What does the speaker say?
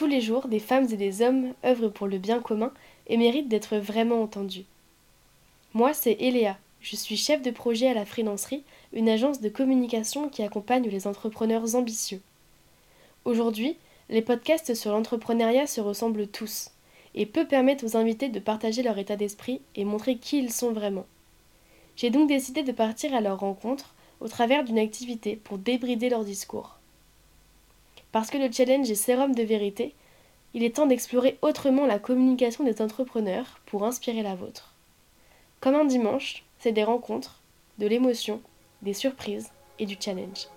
Tous les jours, des femmes et des hommes œuvrent pour le bien commun et méritent d'être vraiment entendus. Moi, c'est Eléa. Je suis chef de projet à la Freelancerie, une agence de communication qui accompagne les entrepreneurs ambitieux. Aujourd'hui, les podcasts sur l'entrepreneuriat se ressemblent tous, et peu permettent aux invités de partager leur état d'esprit et montrer qui ils sont vraiment. J'ai donc décidé de partir à leur rencontre au travers d'une activité pour débrider leur discours. Parce que le challenge est sérum de vérité, il est temps d'explorer autrement la communication des entrepreneurs pour inspirer la vôtre. Comme un dimanche, c'est des rencontres, de l'émotion, des surprises et du challenge.